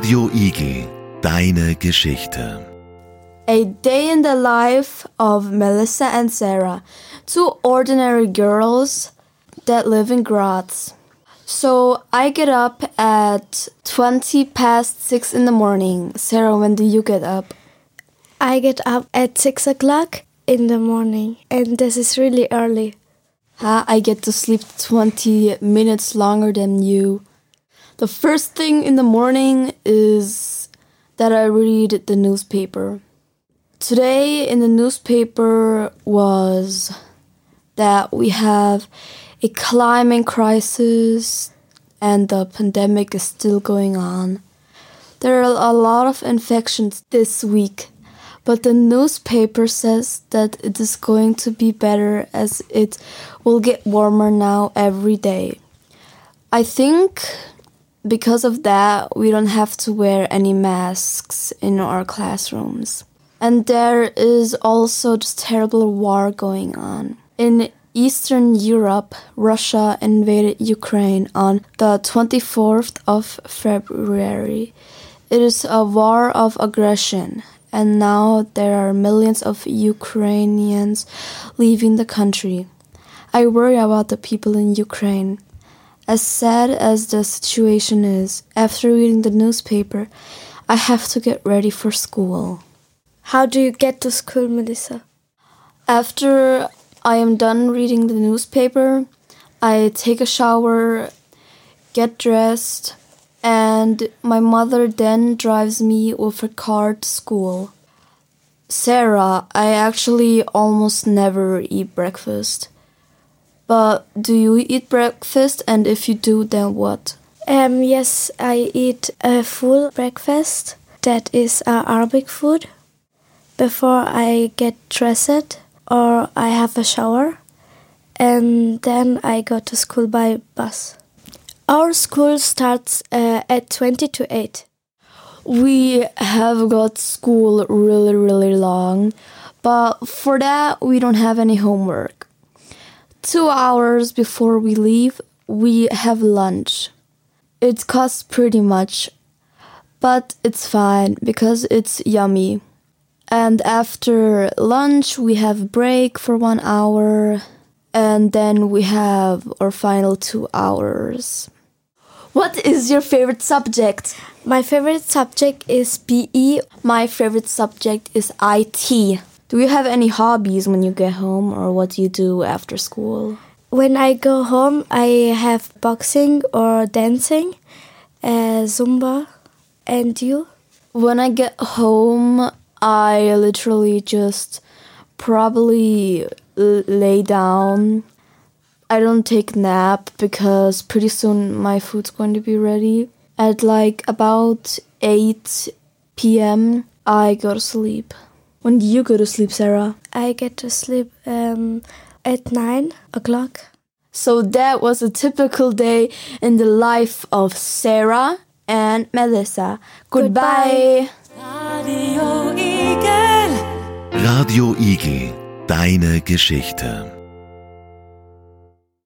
Radio Igel, deine Geschichte. A day in the life of Melisa and Sara, two ordinary girls that live in Graz. So I get up at 20 past 6 in the morning. Sara, when do you get up? I get up at 6 o'clock in the morning, and this is really early. Huh? I get to sleep 20 minutes longer than you. The first thing in the morning is that I read the newspaper. Today in the newspaper was that we have a climate crisis and the pandemic is still going on. There are a lot of infections this week, but the newspaper says that it is going to be better as it will get warmer now every day. I think because of that, we don't have to wear any masks in our classrooms. And there is also this terrible war going on. In Eastern Europe, Russia invaded Ukraine on the 24th of February. It is a war of aggression, and now there are millions of Ukrainians leaving the country. I worry about the people in Ukraine. As sad as the situation is, after reading the newspaper, I have to get ready for school. How do you get to school, Melisa? After I am done reading the newspaper, I take a shower, get dressed, and my mother then drives me with her car to school. Sara, I actually almost never eat breakfast. But do you eat breakfast? And if you do, then what? Um, yes, I eat a full breakfast. That is uh, Arabic food. Before I get dressed or I have a shower, and then I go to school by bus. Our school starts uh, at 20 to 8. We have got school really, really long, but for that, we don't have any homework. Two hours before we leave, we have lunch. It costs pretty much, but it's fine because it's yummy. And after lunch, we have break for one hour, and then we have our final two hours. What is your favorite subject? My favorite subject is PE. My favorite subject is IT. Do you have any hobbies when you get home, or what do you do after school? When I go home, I have boxing or dancing, uh, Zumba. And you? When I get home, I literally just probably lay down. I don't take nap because pretty soon my food's going to be ready. At like about 8 p.m., I go to sleep. When do you go to sleep, Sara? I get to sleep um, at 9 o'clock. So that was a typical day in the life of Sara and Melisa. Goodbye. Radio Igel, Radio Igel. deine Geschichte.